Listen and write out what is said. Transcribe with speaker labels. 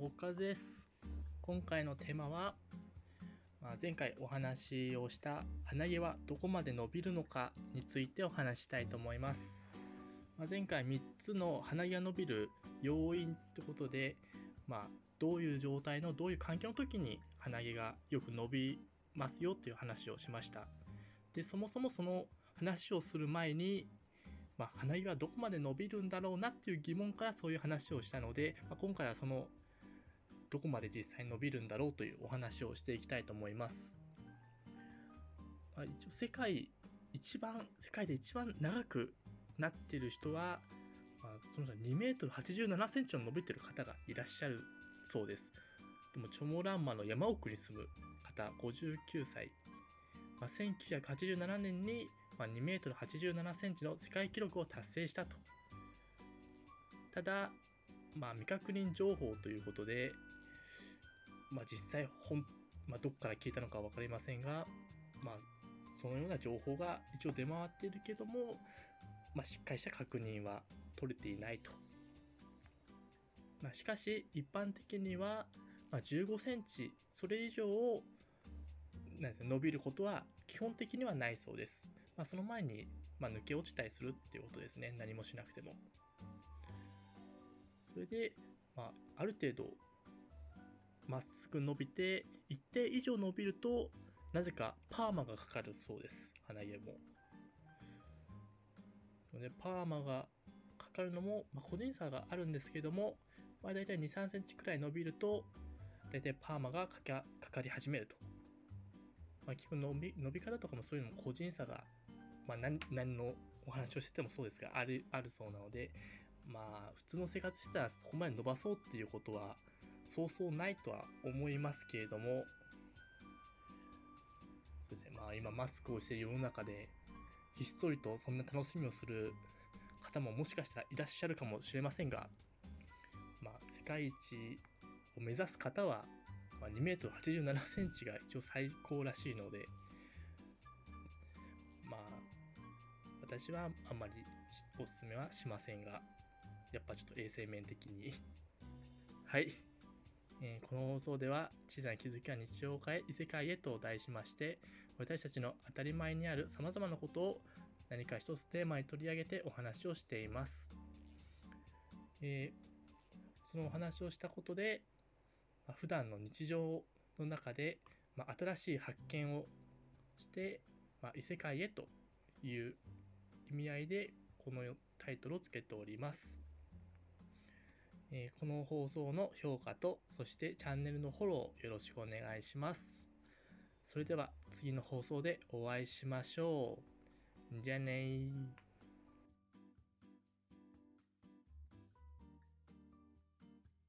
Speaker 1: 和です。今回のテーマは、まあ、前回お話をした鼻毛はどこまで伸びるのかについてお話したいと思います、まあ、前回3つの鼻毛が伸びる要因ってことで、まあ、どういう状態のどういう環境の時に鼻毛がよく伸びますよっていう話をしました。でそもそもその話をする前にまあ、鼻毛はどこまで伸びるんだろうなっていう疑問からそういう話をしたので、まあ、今回はそのどこまで実際に伸びるんだろうというお話をしていきたいと思います。まあ、一応世界一番世界で一番長くなっている人は、まあ、その人2メートル87センチの伸びている方がいらっしゃるそうです。でもチョモランマの山奥に住む方59歳、まあ、1987年にま2メートル87センチの世界記録を達成したと。ただ、まあ、未確認情報ということで、まあ、実際本、まあ、どっから聞いたのか分かりませんが、まあ、そのような情報が一応出回っているけども、まあ、しっかりした確認は取れていないと。まあ、しかし、一般的には、まあ、15センチ、それ以上なん、伸びることは基本的にはないそうです。まあ、その前に、まあ、抜け落ちたりするっていうことですね。何もしなくても。それで、まあ、ある程度まっすぐ伸びて、一定以上伸びると、なぜかパーマがかかるそうです。鼻毛も。でパーマがかかるのも、まあ、個人差があるんですけども、まあ、大体2、3センチくらい伸びると、大体パーマがかかかかり始めると。まあ、結構伸び伸び方とかもそういうのも個人差が、まあ何、何のお話をしててもそうですが、ある、あるそうなので、まあ、普通の生活したらそこまで伸ばそうっていうことは、そうそうないとは思いますけれども、そうですね、まあ今マスクをしている世の中で、ひっそりとそんな楽しみをする方ももしかしたらいらっしゃるかもしれませんが、まあ世界一を目指す方は、まあ、2メートル87センチが一応最高らしいので、まあ、私はあんまりおすすめはしませんが、やっぱちょっと衛生面的に。はい。えー、この放送では小さな気づきは日常を変え異世界へと題しまして私たちの当たり前にあるさまざまなことを何か一つテーマに取り上げてお話をしています、えー、そのお話をしたことで、まあ、普段の日常の中で、まあ、新しい発見をして、まあ、異世界へという意味合いでこのタイトルをつけております。え、この放送の評価と、そしてチャンネルのフォローよろしくお願いします。それでは次の放送でお会いしましょう。じゃあねー。